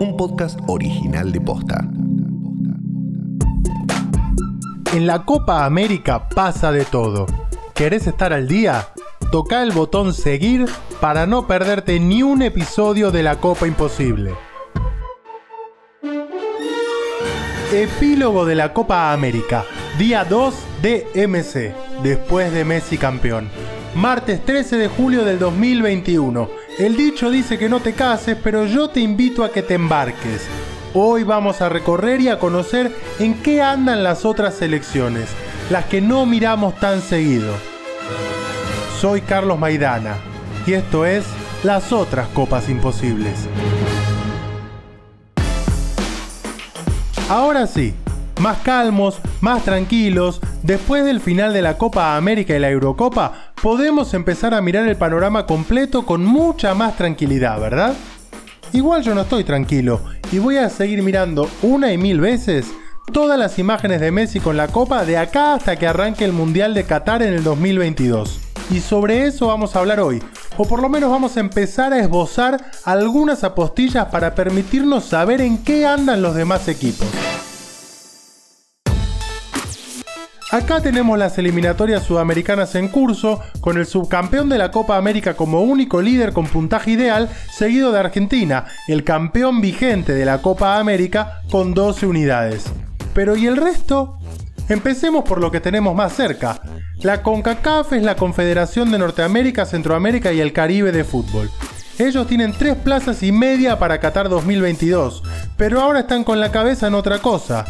un podcast original de Posta. En la Copa América pasa de todo. ¿Querés estar al día? Toca el botón seguir para no perderte ni un episodio de la Copa Imposible. Epílogo de la Copa América, día 2 de MC, después de Messi campeón. Martes 13 de julio del 2021. El dicho dice que no te cases, pero yo te invito a que te embarques. Hoy vamos a recorrer y a conocer en qué andan las otras selecciones, las que no miramos tan seguido. Soy Carlos Maidana y esto es Las otras Copas Imposibles. Ahora sí, más calmos, más tranquilos, después del final de la Copa América y la Eurocopa, podemos empezar a mirar el panorama completo con mucha más tranquilidad, ¿verdad? Igual yo no estoy tranquilo y voy a seguir mirando una y mil veces todas las imágenes de Messi con la Copa de acá hasta que arranque el Mundial de Qatar en el 2022. Y sobre eso vamos a hablar hoy, o por lo menos vamos a empezar a esbozar algunas apostillas para permitirnos saber en qué andan los demás equipos. Acá tenemos las eliminatorias sudamericanas en curso, con el subcampeón de la Copa América como único líder con puntaje ideal, seguido de Argentina, el campeón vigente de la Copa América con 12 unidades. Pero ¿y el resto? Empecemos por lo que tenemos más cerca. La CONCACAF es la Confederación de Norteamérica, Centroamérica y el Caribe de Fútbol. Ellos tienen tres plazas y media para Qatar 2022, pero ahora están con la cabeza en otra cosa.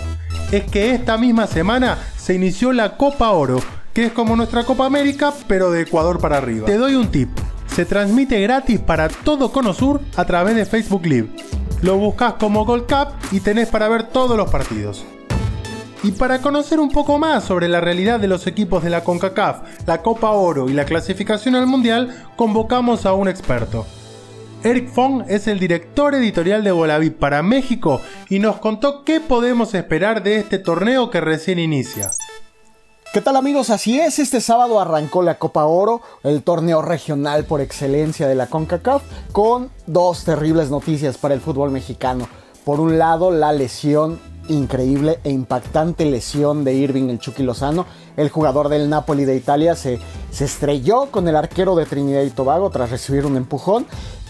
Es que esta misma semana se inició la Copa Oro, que es como nuestra Copa América, pero de Ecuador para arriba. Te doy un tip. Se transmite gratis para todo Cono Sur a través de Facebook Live. Lo buscas como Gold Cup y tenés para ver todos los partidos. Y para conocer un poco más sobre la realidad de los equipos de la CONCACAF, la Copa Oro y la clasificación al Mundial, convocamos a un experto. Eric Fong es el director editorial de Bolavip para México y nos contó qué podemos esperar de este torneo que recién inicia. ¿Qué tal amigos? Así es, este sábado arrancó la Copa Oro, el torneo regional por excelencia de la CONCACAF, con dos terribles noticias para el fútbol mexicano. Por un lado, la lesión increíble e impactante lesión de Irving el Chucky Lozano. El jugador del Napoli de Italia se, se estrelló con el arquero de Trinidad y Tobago tras recibir un empujón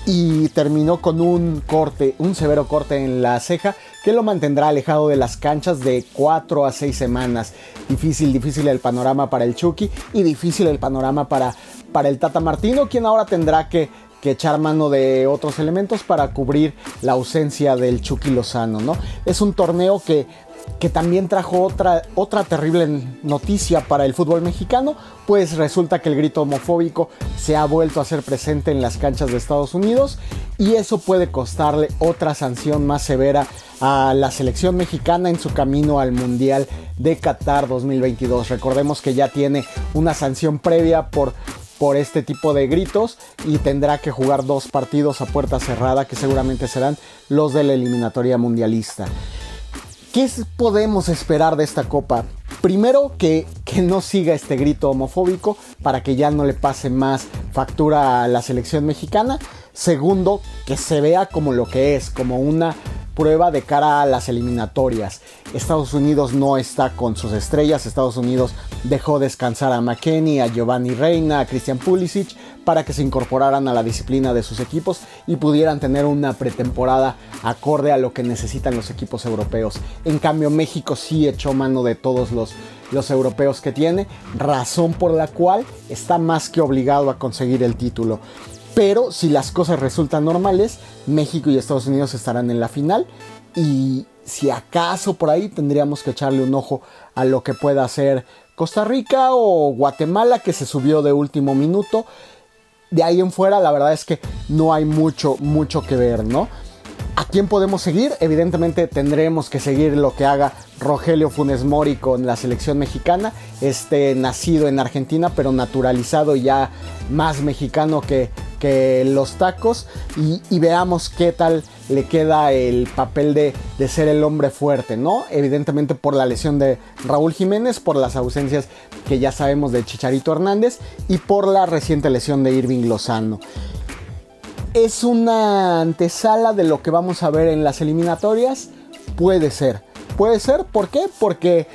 y terminó con un corte, un severo corte en la ceja que lo mantendrá alejado de las canchas de 4 a 6 semanas. Difícil, difícil el panorama para el Chucky y difícil el panorama para, para el Tata Martino, quien ahora tendrá que, que echar mano de otros elementos para cubrir la ausencia del Chucky Lozano, ¿no? Es un torneo que que también trajo otra, otra terrible noticia para el fútbol mexicano, pues resulta que el grito homofóbico se ha vuelto a hacer presente en las canchas de Estados Unidos y eso puede costarle otra sanción más severa a la selección mexicana en su camino al Mundial de Qatar 2022. Recordemos que ya tiene una sanción previa por por este tipo de gritos y tendrá que jugar dos partidos a puerta cerrada que seguramente serán los de la eliminatoria mundialista. ¿Qué podemos esperar de esta copa? Primero, que, que, no siga este grito homofóbico para que ya no le pase más factura a la selección mexicana. Segundo, que se vea como lo que es, como una prueba de cara a las eliminatorias. Estados Unidos no está con sus estrellas. Estados Unidos dejó descansar a McKenny, a Giovanni Reina, a Christian Pulisic para que se incorporaran a la disciplina de sus equipos y pudieran tener una pretemporada acorde a lo que necesitan los equipos europeos. En cambio, México sí echó mano de todos los, los europeos que tiene, razón por la cual está más que obligado a conseguir el título. Pero si las cosas resultan normales, México y Estados Unidos estarán en la final y si acaso por ahí tendríamos que echarle un ojo a lo que pueda hacer Costa Rica o Guatemala que se subió de último minuto. De ahí en fuera la verdad es que no hay mucho, mucho que ver, ¿no? ¿A quién podemos seguir? Evidentemente tendremos que seguir lo que haga Rogelio Funes Mori con la selección mexicana, este nacido en Argentina pero naturalizado ya más mexicano que, que los tacos y, veamos qué tal le queda el papel de, de, ser el hombre fuerte, ¿no? Evidentemente por la lesión de Raúl Jiménez, por las ausencias que ya sabemos de Chicharito Hernández y por la reciente lesión de Irving Lozano. ¿Es una antesala de lo que vamos a ver en las eliminatorias? Puede ser. Puede ser, ¿por qué? Porque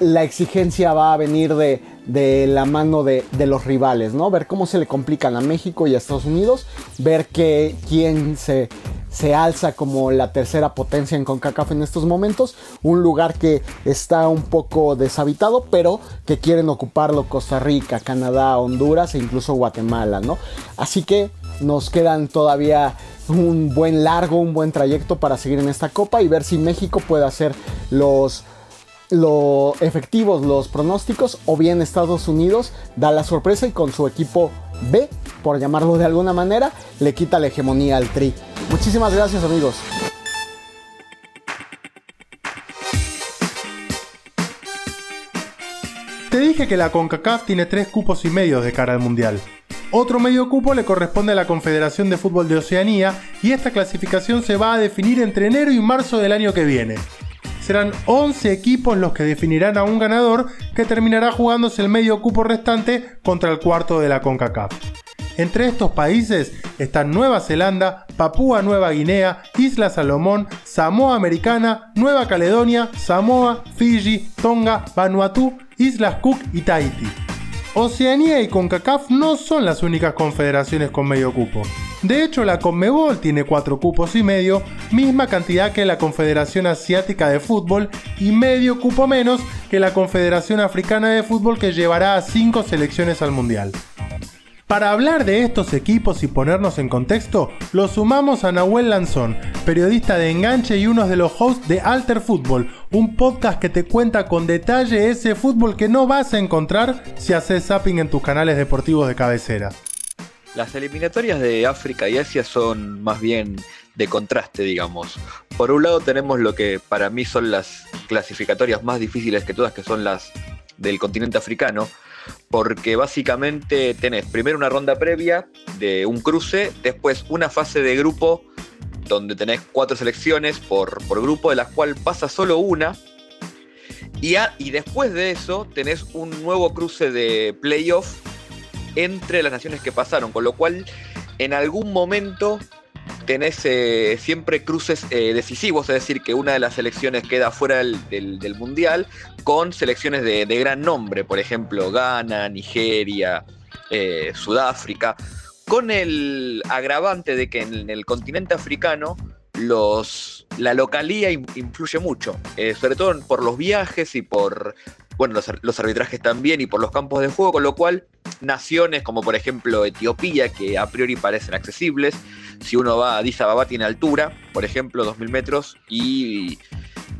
la exigencia va a venir de, de la mano de, de, los rivales, ¿no? Ver cómo se le complican a México y a Estados Unidos, ver que quién se, se alza como la tercera potencia en CONCACAF en estos momentos, un lugar que está un poco deshabitado, pero que quieren ocuparlo Costa Rica, Canadá, Honduras e incluso Guatemala, ¿no? Así que nos quedan todavía un buen largo, un buen trayecto para seguir en esta copa y ver si México puede hacer los lo efectivos los pronósticos o bien Estados Unidos da la sorpresa y con su equipo B, por llamarlo de alguna manera, le quita la hegemonía al Tri. Muchísimas gracias amigos. Te dije que la CONCACAF tiene tres cupos y medio de cara al Mundial. Otro medio cupo le corresponde a la Confederación de Fútbol de Oceanía y esta clasificación se va a definir entre enero y marzo del año que viene. Serán 11 equipos los que definirán a un ganador que terminará jugándose el medio cupo restante contra el cuarto de la CONCACAF. Entre estos países están Nueva Zelanda, Papúa Nueva Guinea, Isla Salomón, Samoa Americana, Nueva Caledonia, Samoa, Fiji, Tonga, Vanuatu, Islas Cook y Tahiti. Oceanía y CONCACAF no son las únicas confederaciones con medio cupo. De hecho, la CONMEBOL tiene 4 cupos y medio, misma cantidad que la Confederación Asiática de Fútbol y medio cupo menos que la Confederación Africana de Fútbol que llevará a 5 selecciones al Mundial. Para hablar de estos equipos y ponernos en contexto, lo sumamos a Nahuel Lanzón, periodista de Enganche y uno de los hosts de Alter Fútbol, un podcast que te cuenta con detalle ese fútbol que no vas a encontrar si haces zapping en tus canales deportivos de cabecera. Las eliminatorias de África y Asia son más bien de contraste, digamos. Por un lado tenemos lo que para mí son las clasificatorias más difíciles que todas, que son las del continente africano, porque básicamente tenés primero una ronda previa de un cruce, después una fase de grupo donde tenés cuatro selecciones por, grupo, de las cuales pasa solo una. Y, y después de eso tenés un nuevo cruce de playoff entre las naciones que pasaron, con lo cual en algún momento tenés eh, siempre cruces eh, decisivos, es decir, que una de las selecciones queda fuera del, mundial con selecciones de, gran nombre, por ejemplo, Ghana, Nigeria, eh, Sudáfrica, con el agravante de que en el continente africano los, la localía influye mucho, sobre todo por los viajes y por bueno, los, arbitrajes también y por los campos de juego, con lo cual naciones como por ejemplo Etiopía, que a priori parecen accesibles, si uno va a Addis tiene altura, por ejemplo, 2.000 metros, y,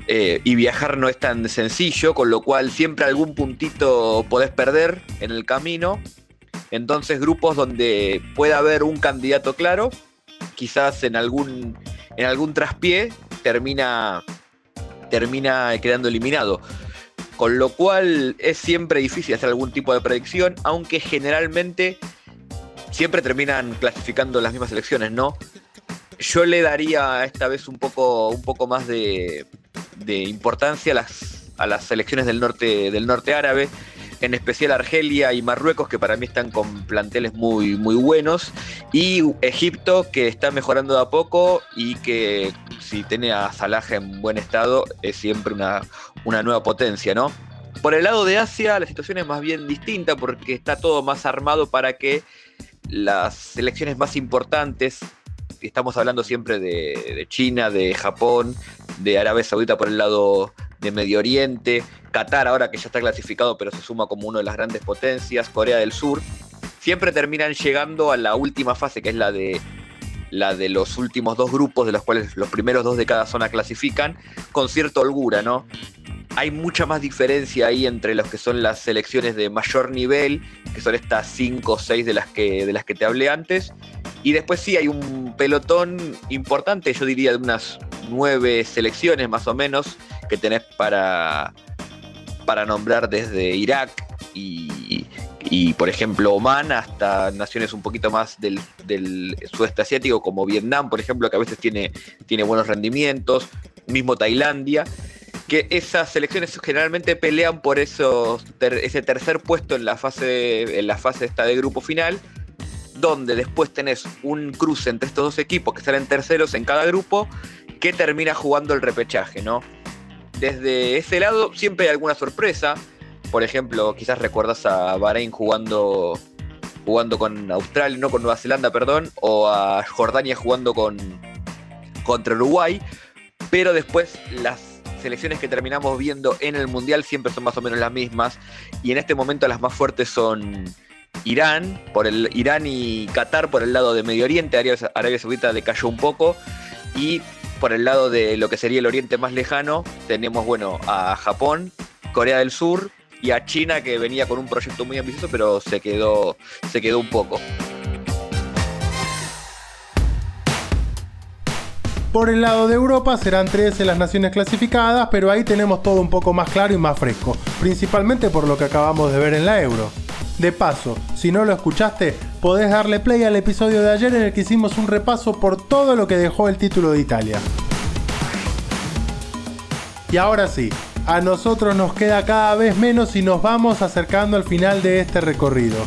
eh, y viajar no es tan sencillo, con lo cual siempre algún puntito podés perder en el camino. Entonces grupos donde pueda haber un candidato claro, quizás en algún, en algún traspié termina, termina quedando eliminado. Con lo cual es siempre difícil hacer algún tipo de predicción, aunque generalmente siempre terminan clasificando las mismas selecciones, ¿no? Yo le daría esta vez un poco, un poco más de, importancia a las, a las selecciones del norte, del norte árabe, en especial Argelia y Marruecos, que para mí están con planteles muy, muy buenos, y Egipto, que está mejorando de a poco y que si tiene a Salah en buen estado, es siempre una, una nueva potencia, ¿no? Por el lado de Asia, la situación es más bien distinta porque está todo más armado para que las selecciones más importantes, estamos hablando siempre de, China, de Japón, de Arabia Saudita por el lado de Medio Oriente, Qatar ahora que ya está clasificado pero se suma como una de las grandes potencias, Corea del Sur, siempre terminan llegando a la última fase que es la de la de los últimos dos grupos de los cuales los primeros dos de cada zona clasifican con cierta holgura, ¿no? hay mucha más diferencia ahí entre los que son las selecciones de mayor nivel, que son estas 5 o 6 de las que, de las que te hablé antes. Y después sí hay un pelotón importante, yo diría de unas 9 selecciones más o menos, que tenés para, para nombrar desde Irak y, por ejemplo Oman hasta naciones un poquito más del, sudeste asiático como Vietnam, por ejemplo, que a veces tiene, tiene buenos rendimientos, mismo Tailandia que esas selecciones generalmente pelean por esos ese tercer puesto en la fase en la fase esta de grupo final donde después tenés un cruce entre estos dos equipos que salen terceros en cada grupo, que termina jugando el repechaje, ¿no? Desde ese lado siempre hay alguna sorpresa. Por ejemplo, quizás recuerdas a Bahrein jugando, jugando con Australia, no con Nueva Zelanda, perdón, o a Jordania jugando con, contra Uruguay. Pero después las selecciones que terminamos viendo en el Mundial siempre son más o menos las mismas. Y en este momento las más fuertes son Irán, por el Irán y Qatar por el lado de Medio Oriente, Arabia, Arabia Saudita le cayó un poco. Y por el lado de lo que sería el Oriente más lejano, tenemos bueno a Japón, Corea del Sur y a China que venía con un proyecto muy ambicioso, pero se quedó, se quedó un poco. Por el lado de Europa serán 13 las naciones clasificadas, pero ahí tenemos todo un poco más claro y más fresco, principalmente por lo que acabamos de ver en la Euro. De paso, si no lo escuchaste, podés darle play al episodio de ayer en el que hicimos un repaso por todo lo que dejó el título de Italia. Y ahora sí, a nosotros nos queda cada vez menos y nos vamos acercando al final de este recorrido.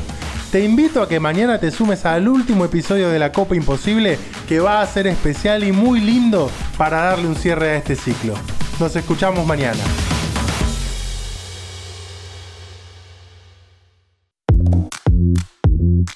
Te invito a que mañana te sumes al último episodio de la Copa Imposible que va a ser especial y muy lindo para darle un cierre a este ciclo. Nos escuchamos mañana.